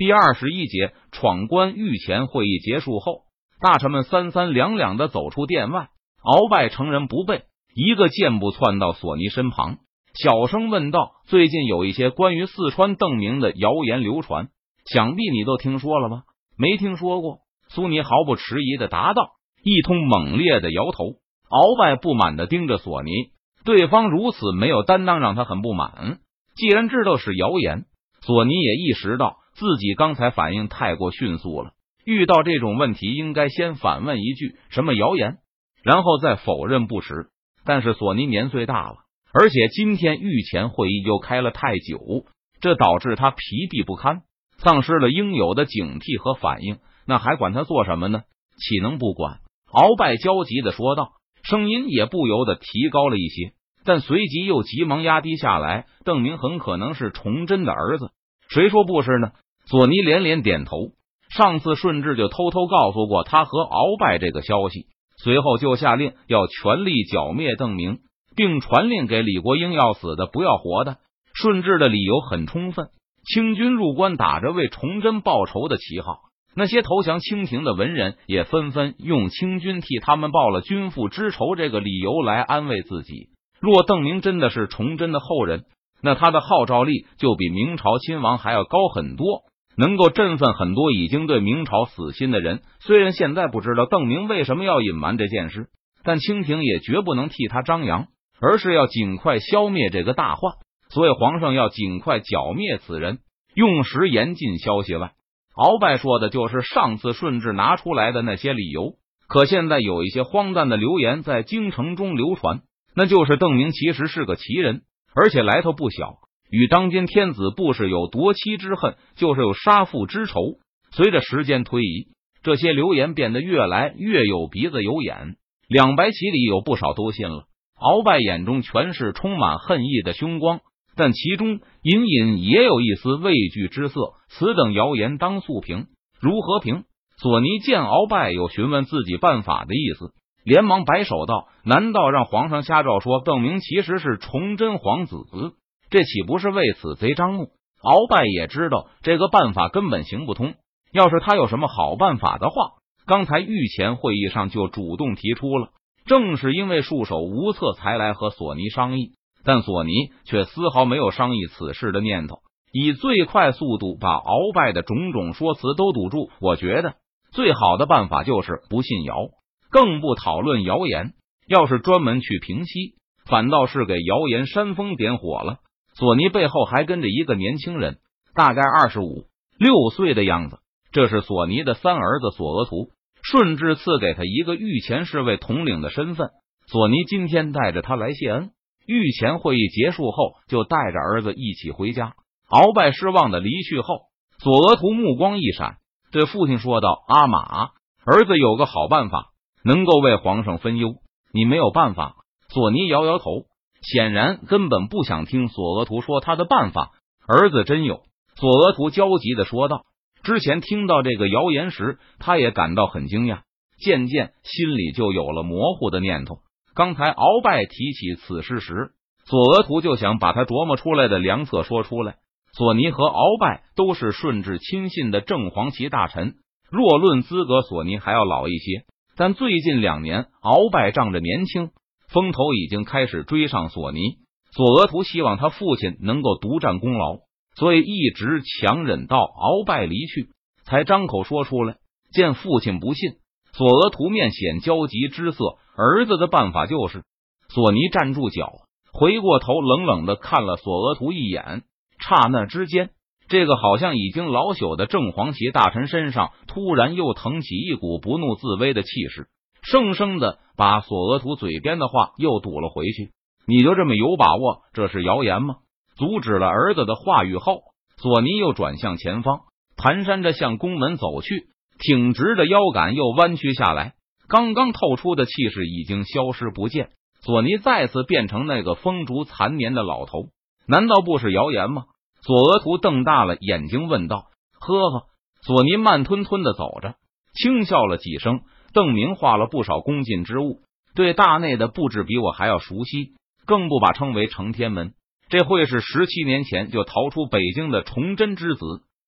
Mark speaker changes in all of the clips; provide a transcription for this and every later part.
Speaker 1: 第二十一节闯关御前会议结束后，大臣们三三两两的走出殿外。鳌拜乘人不备，一个箭步窜到索尼身旁，小声问道：“最近有一些关于四川邓明的谣言流传，想必你都听说了吧？”“没听说过。”苏尼毫不迟疑的答道。一通猛烈的摇头。鳌拜不满的盯着索尼，对方如此没有担当，让他很不满。既然知道是谣言，索尼也意识到自己刚才反应太过迅速了。遇到这种问题，应该先反问一句：“什么谣言？”然后再否认不实。但是索尼年岁大了，而且今天御前会议又开了太久，这导致他疲惫不堪，丧失了应有的警惕和反应。那还管他做什么呢？岂能不管？鳌拜焦急的说道，声音也不由得提高了一些，但随即又急忙压低下来。邓明很可能是崇祯的儿子，谁说不是呢？索尼连连点头。上次顺治就偷偷告诉过他和鳌拜这个消息。随后就下令要全力剿灭邓明，并传令给李国英要死的不要活的。顺治的理由很充分，清军入关打着为崇祯报仇的旗号，那些投降清廷的文人也纷纷用清军替他们报了君父之仇这个理由来安慰自己。若邓明真的是崇祯的后人，那他的号召力就比明朝亲王还要高很多。能够振奋很多已经对明朝死心的人。虽然现在不知道邓明为什么要隐瞒这件事，但清廷也绝不能替他张扬，而是要尽快消灭这个大患。所以皇上要尽快剿灭此人，用时严禁消息外。鳌拜说的就是上次顺治拿出来的那些理由。可现在有一些荒诞的流言在京城中流传，那就是邓明其实是个奇人，而且来头不小。与当今天子不是有夺妻之恨，就是有杀父之仇。随着时间推移，这些流言变得越来越有鼻子有眼。两白旗里有不少都信了。鳌拜眼中全是充满恨意的凶光，但其中隐隐也有一丝畏惧之色。此等谣言当速平，如何平？索尼见鳌拜有询问自己办法的意思，连忙摆手道：“难道让皇上下诏说邓明其实是崇祯皇子？”这岂不是为此贼张目？鳌拜也知道这个办法根本行不通。要是他有什么好办法的话，刚才御前会议上就主动提出了。正是因为束手无策，才来和索尼商议。但索尼却丝毫没有商议此事的念头，以最快速度把鳌拜的种种说辞都堵住。我觉得最好的办法就是不信谣，更不讨论谣言。要是专门去平息，反倒是给谣言煽风点火了。索尼背后还跟着一个年轻人，大概二十五六岁的样子。这是索尼的三儿子索额图，顺治赐给他一个御前侍卫统领的身份。索尼今天带着他来谢恩。御前会议结束后，就带着儿子一起回家。鳌拜失望的离去后，索额图目光一闪，对父亲说道：“阿玛，儿子有个好办法，能够为皇上分忧。你没有办法。”索尼摇摇头。显然根本不想听索额图说他的办法。儿子真有？索额图焦急的说道。之前听到这个谣言时，他也感到很惊讶，渐渐心里就有了模糊的念头。刚才鳌拜提起此事时，索额图就想把他琢磨出来的良策说出来。索尼和鳌拜都是顺治亲信的正黄旗大臣，若论资格，索尼还要老一些。但最近两年，鳌拜仗着年轻。风头已经开始追上索尼，索额图希望他父亲能够独占功劳，所以一直强忍到鳌拜离去，才张口说出来。见父亲不信，索额图面显焦急之色。儿子的办法就是……索尼站住脚，回过头冷冷的看了索额图一眼。刹那之间，这个好像已经老朽的正黄旗大臣身上突然又腾起一股不怒自威的气势。生生的把索额图嘴边的话又堵了回去。你就这么有把握这是谣言吗？阻止了儿子的话语后，索尼又转向前方，蹒跚着向宫门走去，挺直的腰杆又弯曲下来，刚刚透出的气势已经消失不见。索尼再次变成那个风烛残年的老头，难道不是谣言吗？索额图瞪大了眼睛问道。呵呵，索尼慢吞吞的走着，轻笑了几声。邓明画了不少宫禁之物，对大内的布置比我还要熟悉，更不把称为承天门。这会是十七年前就逃出北京的崇祯之子。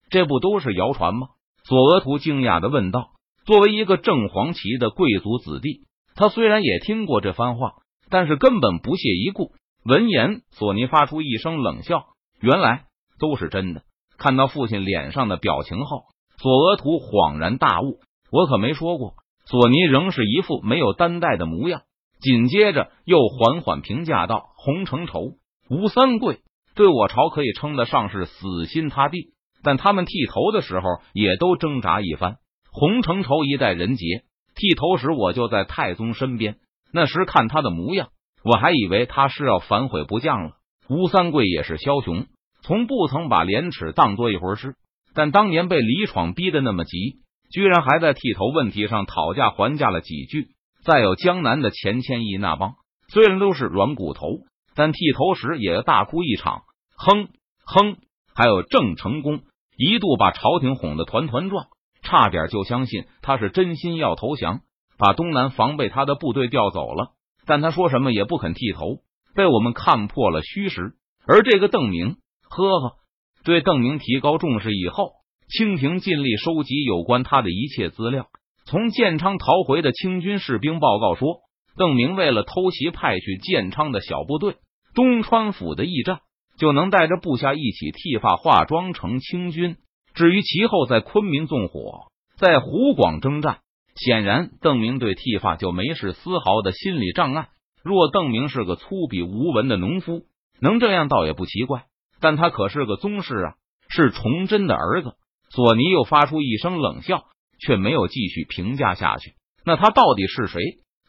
Speaker 1: 这不都是谣传吗？索额图惊讶的问道。作为一个正黄旗的贵族子弟，他虽然也听过这番话，但是根本不屑一顾。闻言，索尼发出一声冷笑，原来都是真的。看到父亲脸上的表情后，索额图恍然大悟，我可没说过。索尼仍是一副没有担待的模样，紧接着又缓缓评价道：“洪承畴、吴三桂对我朝可以称得上是死心塌地，但他们剃头的时候也都挣扎一番。洪承畴一代人杰，剃头时我就在太宗身边，那时看他的模样，我还以为他是要反悔不降了。吴三桂也是枭雄，从不曾把廉耻当做一回事，但当年被李闯逼得那么急。”居然还在剃头问题上讨价还价了几句。再有江南的钱谦益那帮，虽然都是软骨头，但剃头时也大哭一场。哼哼，还有郑成功，一度把朝廷哄得团团转，差点就相信他是真心要投降，把东南防备他的部队调走了。但他说什么也不肯剃头，被我们看破了虚实。而这个邓明，呵呵，对邓明提高重视以后。清廷尽力收集有关他的一切资料。从建昌逃回的清军士兵报告说，邓明为了偷袭派去建昌的小部队，东川府的驿站就能带着部下一起剃发化妆成清军。至于其后在昆明纵火，在湖广征战，显然邓明对剃发就没是丝毫的心理障碍。若邓明是个粗鄙无闻的农夫，能这样倒也不奇怪。但他可是个宗室啊，是崇祯的儿子。索尼又发出一声冷笑，却没有继续评价下去。那他到底是谁？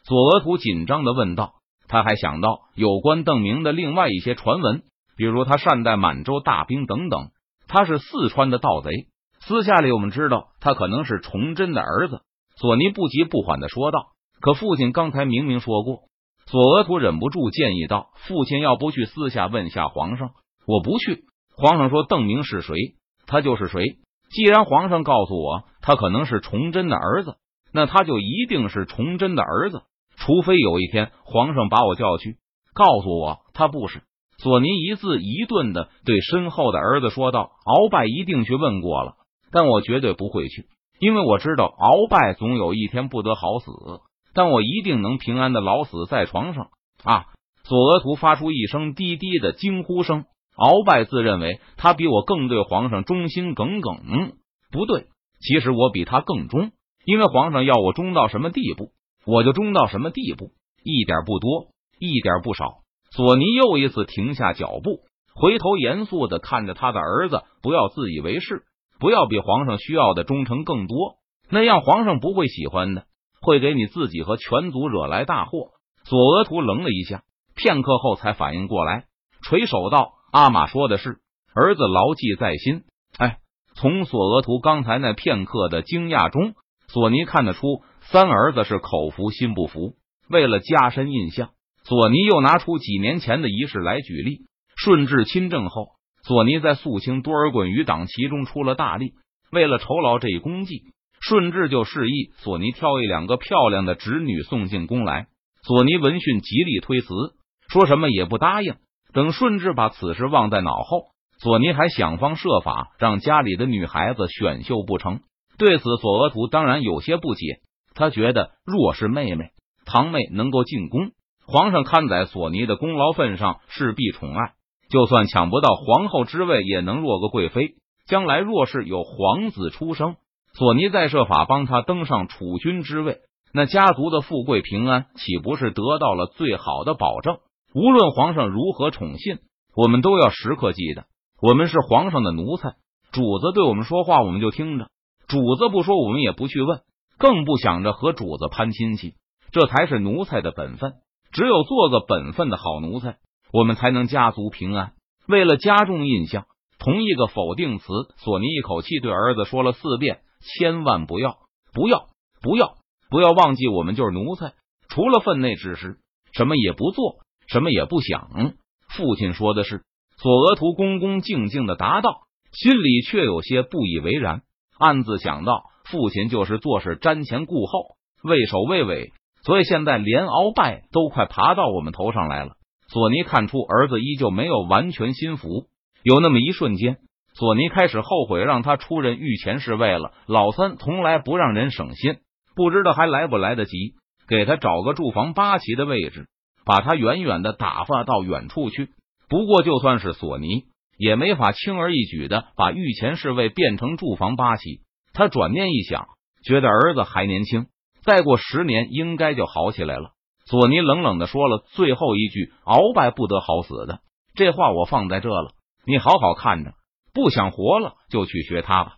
Speaker 1: 索额图紧张的问道。他还想到有关邓明的另外一些传闻，比如他善待满洲大兵等等。他是四川的盗贼。私下里我们知道，他可能是崇祯的儿子。索尼不急不缓的说道。可父亲刚才明明说过。索额图忍不住建议道：“父亲要不去私下问下皇上？我不去。皇上说邓明是谁，他就是谁。”既然皇上告诉我他可能是崇祯的儿子，那他就一定是崇祯的儿子，除非有一天皇上把我叫去，告诉我他不是。索尼一字一顿的对身后的儿子说道：“鳌拜一定去问过了，但我绝对不会去，因为我知道鳌拜总有一天不得好死，但我一定能平安的老死在床上。”啊！索额图发出一声低低的惊呼声。鳌拜自认为他比我更对皇上忠心耿耿，不对，其实我比他更忠，因为皇上要我忠到什么地步，我就忠到什么地步，一点不多，一点不少。索尼又一次停下脚步，回头严肃的看着他的儿子，不要自以为是，不要比皇上需要的忠诚更多，那样皇上不会喜欢的，会给你自己和全族惹来大祸。索额图愣了一下，片刻后才反应过来，垂手道。阿玛说的是，儿子牢记在心。哎，从索额图刚才那片刻的惊讶中，索尼看得出三儿子是口服心不服。为了加深印象，索尼又拿出几年前的仪式来举例。顺治亲政后，索尼在肃清多尔衮余党其中出了大力。为了酬劳这一功绩，顺治就示意索尼挑一两个漂亮的侄女送进宫来。索尼闻讯极力推辞，说什么也不答应。等顺治把此事忘在脑后，索尼还想方设法让家里的女孩子选秀不成。对此，索额图当然有些不解。他觉得，若是妹妹、堂妹能够进宫，皇上看在索尼的功劳份上，势必宠爱。就算抢不到皇后之位，也能落个贵妃。将来若是有皇子出生，索尼再设法帮他登上储君之位，那家族的富贵平安岂不是得到了最好的保证？无论皇上如何宠信，我们都要时刻记得，我们是皇上的奴才。主子对我们说话，我们就听着；主子不说，我们也不去问，更不想着和主子攀亲戚。这才是奴才的本分。只有做个本分的好奴才，我们才能家族平安。为了加重印象，同一个否定词，索尼一口气对儿子说了四遍：千万不要，不要，不要，不要忘记，我们就是奴才，除了分内之事，什么也不做。什么也不想，父亲说的是。索额图恭恭敬敬的答道，心里却有些不以为然，暗自想到：父亲就是做事瞻前顾后，畏首畏尾，所以现在连鳌拜都快爬到我们头上来了。索尼看出儿子依旧没有完全心服，有那么一瞬间，索尼开始后悔让他出任御前侍卫了。老三从来不让人省心，不知道还来不来得及给他找个驻防八旗的位置，把他远远的打发到远处去。不过，就算是索尼，也没法轻而易举的把御前侍卫变成驻防八旗。他转念一想，觉得儿子还年轻，再过十年应该就好起来了。索尼冷冷的说了最后一句：“鳌拜不得好死的。”这话我放在这了，你好好看着。不想活了，就去学他吧。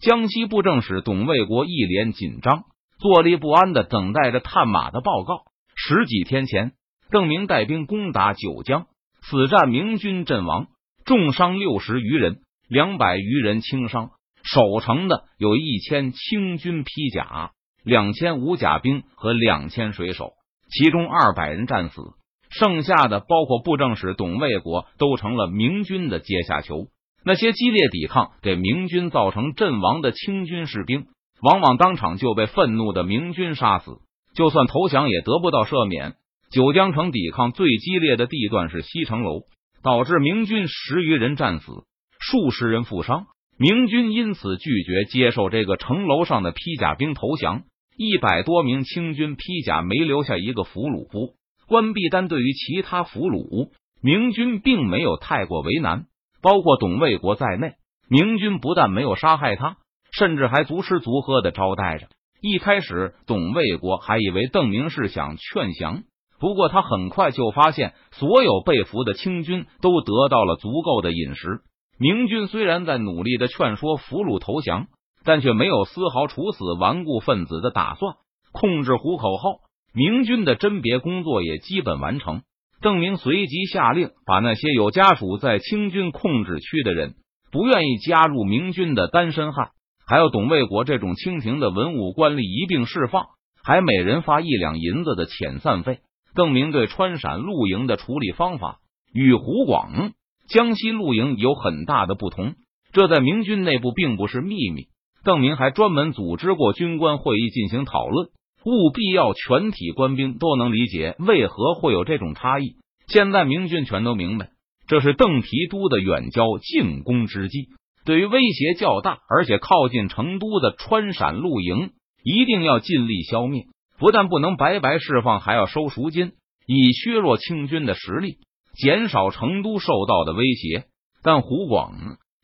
Speaker 1: 江西布政使董卫国一脸紧张，坐立不安的等待着探马的报告。十几天前，郑明带兵攻打九江，此战明军阵亡，重伤六十余人，两百余人轻伤。守城的有一千清军披甲，两千武甲兵和两千水手，其中二百人战死，剩下的包括布政使董卫国，都成了明军的阶下囚。那些激烈抵抗给明军造成阵亡的清军士兵，往往当场就被愤怒的明军杀死，就算投降也得不到赦免。九江城抵抗最激烈的地段是西城楼，导致明军十余人战死，数十人负伤。明军因此拒绝接受这个城楼上的披甲兵投降，一百多名清军披甲没留下一个俘虏。关闭单对于其他俘虏，明军并没有太过为难。包括董卫国在内，明军不但没有杀害他，甚至还足吃足喝的招待着。一开始，董卫国还以为邓明是想劝降，不过他很快就发现，所有被俘的清军都得到了足够的饮食。明军虽然在努力的劝说俘虏投降，但却没有丝毫处死顽固分子的打算。控制虎口后，明军的甄别工作也基本完成。邓明随即下令，把那些有家属在清军控制区的人、不愿意加入明军的单身汉，还有董卫国这种清廷的文武官吏一并释放，还每人发一两银子的遣散费。邓明对川陕露营的处理方法与湖广、江西露营有很大的不同，这在明军内部并不是秘密。邓明还专门组织过军官会议进行讨论。务必要全体官兵都能理解为何会有这种差异。现在明军全都明白，这是邓提督的远交进攻之计。对于威胁较大而且靠近成都的川陕露营，一定要尽力消灭。不但不能白白释放，还要收赎金，以削弱清军的实力，减少成都受到的威胁。但湖广、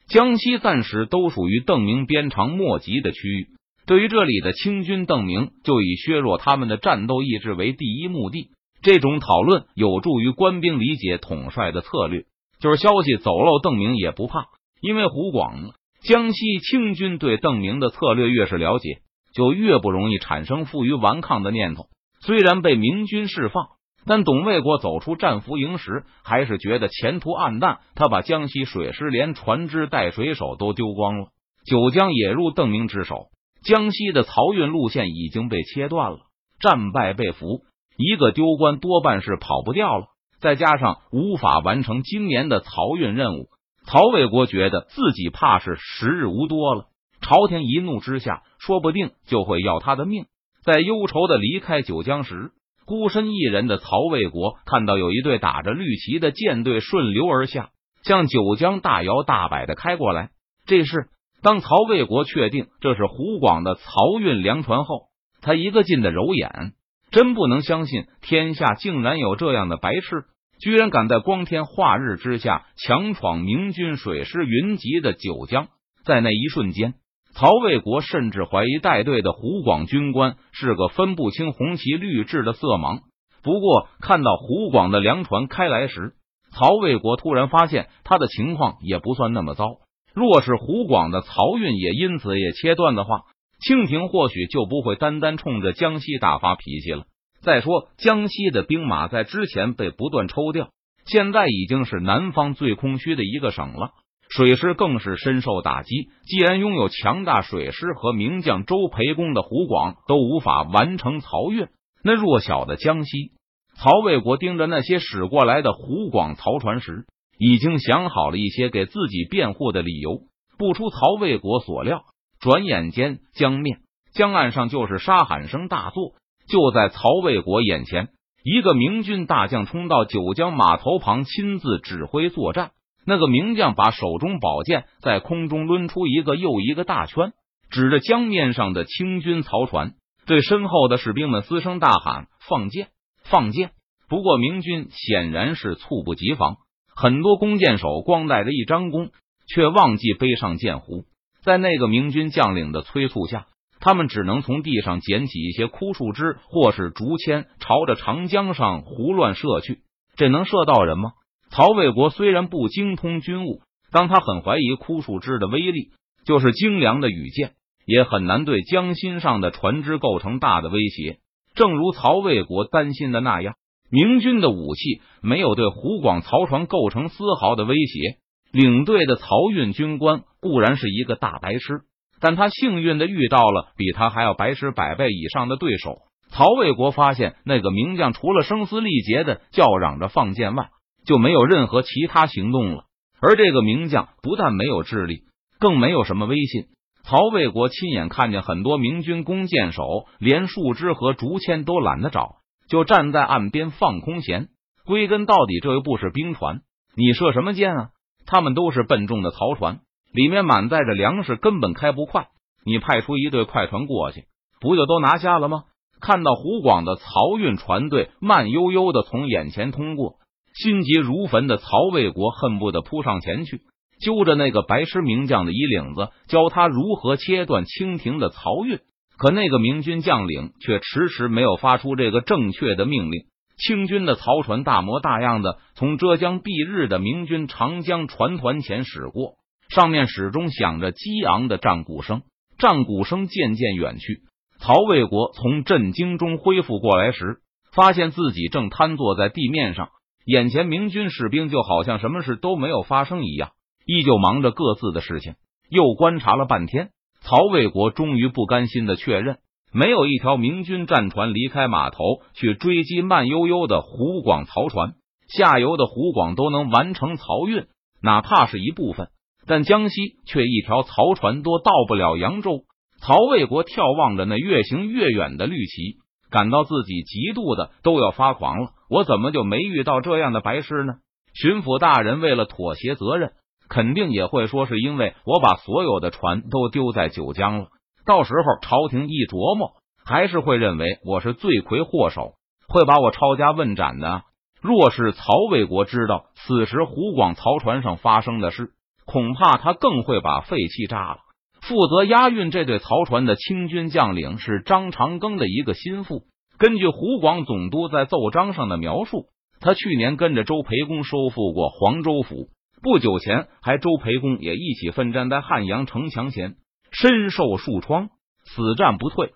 Speaker 1: 江西暂时都属于邓明鞭长莫及的区域。对于这里的清军，邓明就以削弱他们的战斗意志为第一目的。这种讨论有助于官兵理解统帅的策略，就是消息走漏，邓明也不怕。因为湖广、江西清军对邓明的策略越是了解，就越不容易产生负隅顽抗的念头。虽然被明军释放，但董卫国走出战俘营时，还是觉得前途暗淡。他把江西水师连船只带水手都丢光了，九江也入邓明之手。江西的漕运路线已经被切断了，战败被俘，一个丢官多半是跑不掉了。再加上无法完成今年的漕运任务，曹卫国觉得自己怕是时日无多了。朝廷一怒之下，说不定就会要他的命。在忧愁的离开九江时，孤身一人的曹魏国看到有一队打着绿旗的舰队顺流而下，向九江大摇大摆的开过来。这是。当曹魏国确定这是湖广的漕运粮船后，他一个劲的揉眼，真不能相信天下竟然有这样的白痴，居然敢在光天化日之下强闯明军水师云集的九江。在那一瞬间，曹魏国甚至怀疑带队的湖广军官是个分不清红旗绿帜的色盲。不过，看到湖广的粮船开来时，曹魏国突然发现他的情况也不算那么糟。若是湖广的漕运也因此也切断的话，清廷或许就不会单单冲着江西大发脾气了。再说，江西的兵马在之前被不断抽调，现在已经是南方最空虚的一个省了，水师更是深受打击。既然拥有强大水师和名将周培公的湖广都无法完成漕运，那弱小的江西，曹魏国盯着那些驶过来的湖广漕船时。已经想好了一些给自己辩护的理由。不出曹魏国所料，转眼间江面江岸上就是杀喊声大作。就在曹魏国眼前，一个明军大将冲到九江码头旁，亲自指挥作战。那个名将把手中宝剑在空中抡出一个又一个大圈，指着江面上的清军曹船，对身后的士兵们嘶声大喊：“放箭，放箭！”不过明军显然是猝不及防，很多弓箭手光带着一张弓，却忘记背上箭壶。在那个明军将领的催促下，他们只能从地上捡起一些枯树枝或是竹签，朝着长江上胡乱射去。这能射到人吗？曹魏国虽然不精通军务，当他很怀疑枯树枝的威力，就是精良的羽箭也很难对江心上的船只构成大的威胁。正如曹魏国担心的那样，明军的武器没有对湖广曹船构成丝毫的威胁。领队的曹运军官固然是一个大白痴，但他幸运的遇到了比他还要白痴百倍以上的对手。曹魏国发现那个名将除了声嘶力竭的叫嚷着放箭外，就没有任何其他行动了。而这个名将不但没有智力，更没有什么威信。曹魏国亲眼看见很多明军弓箭手连树枝和竹签都懒得找，就站在岸边放空弦。归根到底，这又不是兵船，你射什么箭啊？他们都是笨重的曹船，里面满载着粮食，根本开不快。你派出一队快船过去，不就都拿下了吗？看到湖广的漕运船队慢悠悠的从眼前通过，心急如焚的曹魏国恨不得扑上前去，揪着那个白痴名将的衣领子，教他如何切断清廷的漕运。可那个明军将领却迟迟没有发出这个正确的命令。清军的漕船大模大样的从浙江蔽日的明军长江船团前驶过，上面始终响着激昂的战鼓声。战鼓声渐渐远去。曹魏国从震惊中恢复过来时，发现自己正瘫坐在地面上，眼前明军士兵就好像什么事都没有发生一样，依旧忙着各自的事情。又观察了半天，曹魏国终于不甘心的确认，没有一条明军战船离开码头去追击慢悠悠的湖广曹船，下游的湖广都能完成漕运，哪怕是一部分，但江西却一条漕船都到不了扬州。曹魏国眺望着那越行越远的绿旗，感到自己极度的都要发狂了。我怎么就没遇到这样的白痴呢？巡抚大人为了妥协责任，肯定也会说是因为我把所有的船都丢在九江了。到时候朝廷一琢磨，还是会认为我是罪魁祸首，会把我抄家问斩的。若是曹魏国知道此时湖广曹船上发生的事，恐怕他更会把废气炸了。负责押运这对曹船的清军将领是张长庚的一个心腹。根据湖广总督在奏章上的描述，他去年跟着周培公收复过黄州府，不久前还周培公也一起奋战在汉阳城墙前，身受数疮，死战不退。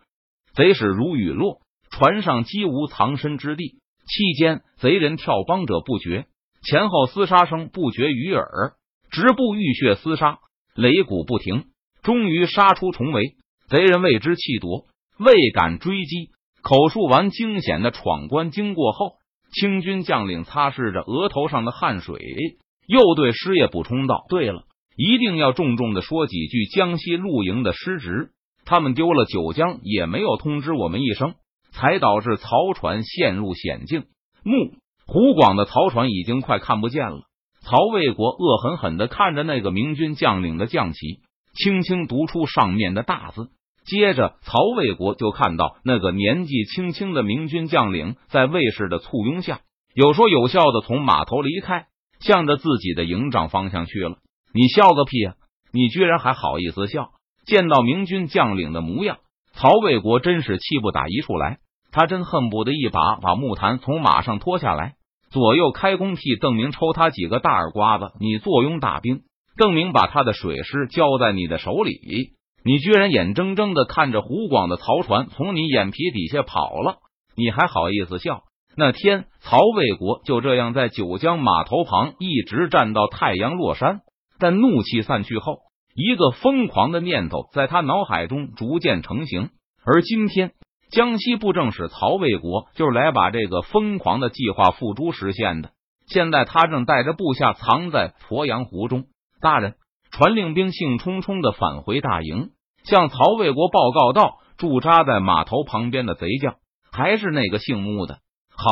Speaker 1: 贼使如雨落，船上几无藏身之地。期间，贼人跳帮者不绝，前后厮杀声不绝于耳，直布浴血厮杀，擂鼓不停。终于杀出重围，贼人为之气夺，未敢追击。口述完惊险的闯关经过后，清军将领擦拭着额头上的汗水，又对师爷补充道：“对了，一定要重重的说几句江西露营的失职。他们丢了九江，也没有通知我们一声，才导致曹船陷入险境。木湖广的曹船已经快看不见了。”曹魏国恶狠狠的看着那个明军将领的将旗。轻轻读出上面的大字，接着曹魏国就看到那个年纪轻轻的明军将领在卫士的簇拥下，有说有笑的从码头离开，向着自己的营帐方向去了。你笑个屁啊！你居然还好意思笑？见到明军将领的模样，曹魏国真是气不打一处来。他真恨不得一把把木坛从马上拖下来，左右开弓替邓明抽他几个大耳刮子。你坐拥大兵。邓明把他的水师交在你的手里，你居然眼睁睁的看着湖广的曹船从你眼皮底下跑了，你还好意思笑？那天曹魏国就这样在九江码头旁一直站到太阳落山，但怒气散去后，一个疯狂的念头在他脑海中逐渐成型。而今天，江西布政使曹魏国就是来把这个疯狂的计划付诸实现的。现在他正带着部下藏在鄱阳湖中。大人，传令兵兴冲冲的返回大营，向曹魏国报告道：驻扎在码头旁边的贼将还是那个姓穆的。好，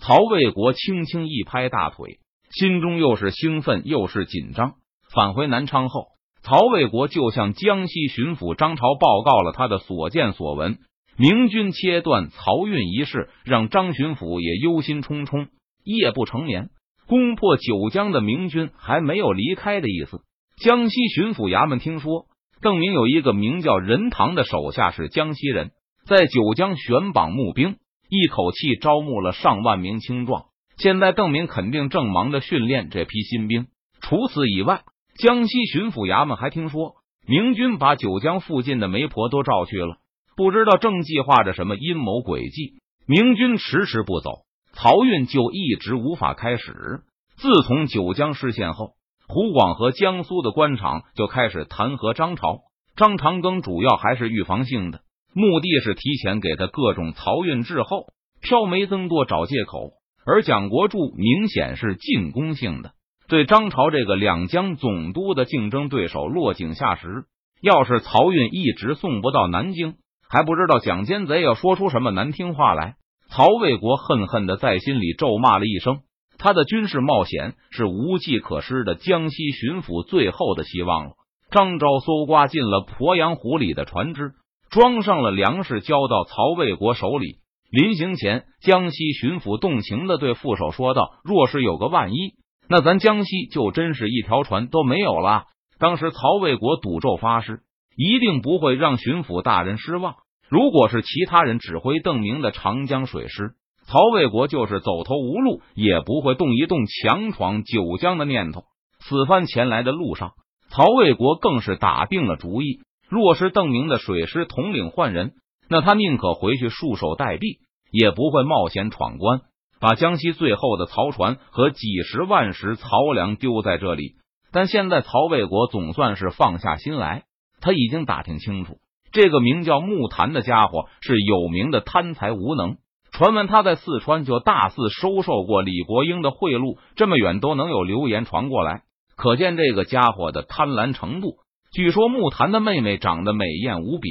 Speaker 1: 曹魏国轻轻一拍大腿，心中又是兴奋又是紧张。返回南昌后，曹卫国就向江西巡抚张朝报告了他的所见所闻。明军切断漕运一事，让张巡抚也忧心忡忡，夜不成眠。攻破九江的明军还没有离开的意思。江西巡抚衙门听说邓明有一个名叫任堂的手下是江西人，在九江选榜募兵，一口气招募了上万名青壮。现在邓明肯定正忙着训练这批新兵。除此以外，江西巡抚衙门还听说明军把九江附近的媒婆都召去了。不知道正计划着什么阴谋诡计，明军迟迟不走，漕运就一直无法开始。自从九江失陷后，湖广和江苏的官场就开始弹劾张朝。张长庚主要还是预防性的，目的是提前给他各种漕运滞后、漂煤增多找借口；而蒋国柱明显是进攻性的，对张朝这个两江总督的竞争对手落井下石。要是漕运一直送不到南京，还不知道蒋奸贼要说出什么难听话来。曹卫国恨恨的在心里咒骂了一声。他的军事冒险是无计可施的江西巡抚最后的希望了。张昭搜刮进了鄱阳湖里的船只，装上了粮食，交到曹卫国手里。临行前，江西巡抚动情的对副手说道：“若是有个万一，那咱江西就真是一条船都没有了。”当时曹卫国赌咒发誓。一定不会让巡抚大人失望。如果是其他人指挥邓明的长江水师，曹卫国就是走投无路，也不会动一动强闯九江的念头。此番前来的路上，曹卫国更是打定了主意：若是邓明的水师统领换人，那他宁可回去束手待毙，也不会冒险闯关，把江西最后的漕船和几十万石漕粮丢在这里。但现在曹卫国总算是放下心来。他已经打听清楚，这个名叫木檀的家伙是有名的贪财无能。传闻他在四川就大肆收受过李国英的贿赂，这么远都能有流言传过来，可见这个家伙的贪婪程度。据说木檀的妹妹长得美艳无比，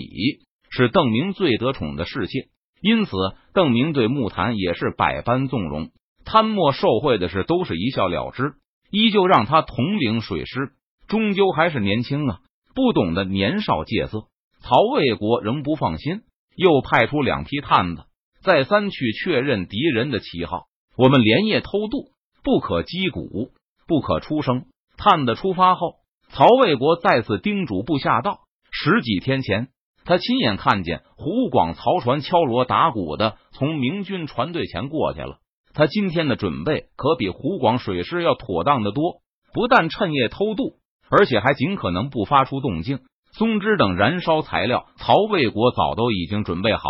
Speaker 1: 是邓明最得宠的侍妾，因此邓明对木檀也是百般纵容。贪墨受贿的事都是一笑了之，依旧让他统领水师。终究还是年轻啊。不懂得年少戒色，曹卫国仍不放心，又派出两批探子，再三去确认敌人的旗号。我们连夜偷渡，不可击鼓，不可出声。探子出发后，曹卫国再次叮嘱部下道：十几天前，他亲眼看见湖广漕船敲锣打鼓的从明军船队前过去了。他今天的准备可比湖广水师要妥当的多，不但趁夜偷渡。而且还尽可能不发出动静。松枝等燃烧材料，曹魏国早都已经准备好。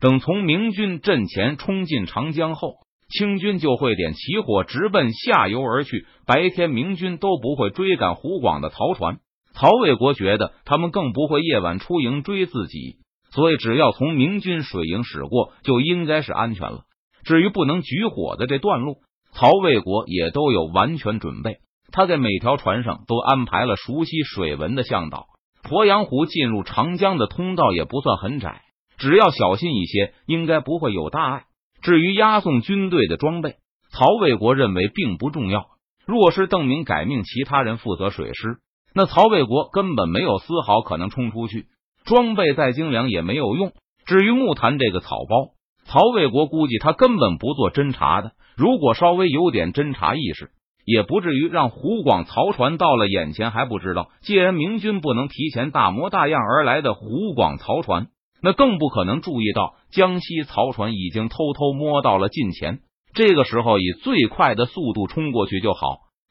Speaker 1: 等从明军阵前冲进长江后，清军就会点起火，直奔下游而去。白天明军都不会追赶湖广的漕船。曹魏国觉得他们更不会夜晚出营追自己，所以只要从明军水营驶过，就应该是安全了。至于不能举火的这段路，曹魏国也都有完全准备。他在每条船上都安排了熟悉水文的向导。鄱阳湖进入长江的通道也不算很窄，只要小心一些，应该不会有大碍。至于押送军队的装备，曹卫国认为并不重要。若是邓明改命其他人负责水师，那曹卫国根本没有丝毫可能冲出去。装备再精良也没有用。至于木坛这个草包，曹卫国估计他根本不做侦查的。如果稍微有点侦查意识。也不至于让湖广漕船到了眼前还不知道。既然明军不能提前大模大样而来的湖广漕船，那更不可能注意到江西漕船已经偷偷摸到了近前。这个时候以最快的速度冲过去就好。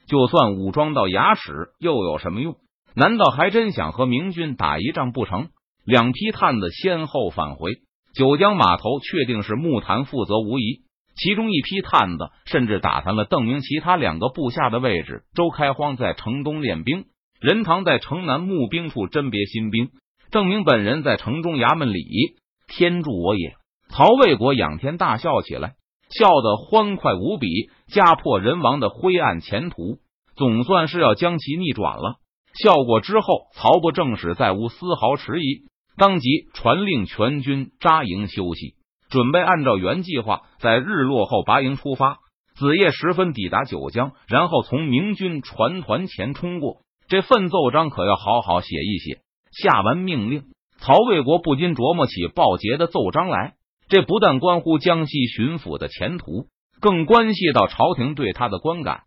Speaker 1: 就算武装到牙齿，又有什么用？难道还真想和明军打一仗不成？两批探子先后返回九江码头，确定是木坛负责无疑。其中一批探子甚至打探了邓明其他两个部下的位置。周开荒在城东练兵，任堂在城南募兵处甄别新兵，郑明本人在城中衙门里。天助我也！曹卫国仰天大笑起来，笑得欢快无比。家破人亡的灰暗前途，总算是要将其逆转了。笑过之后，曹不正使再无丝毫迟疑，当即传令全军扎营休息。准备按照原计划，在日落后拔营出发。子夜时分抵达九江，然后从明军船团前冲过。这份奏章可要好好写一写。下完命令，曹魏国不禁琢磨起报捷的奏章来。这不但关乎江西巡抚的前途，更关系到朝廷对他的观感。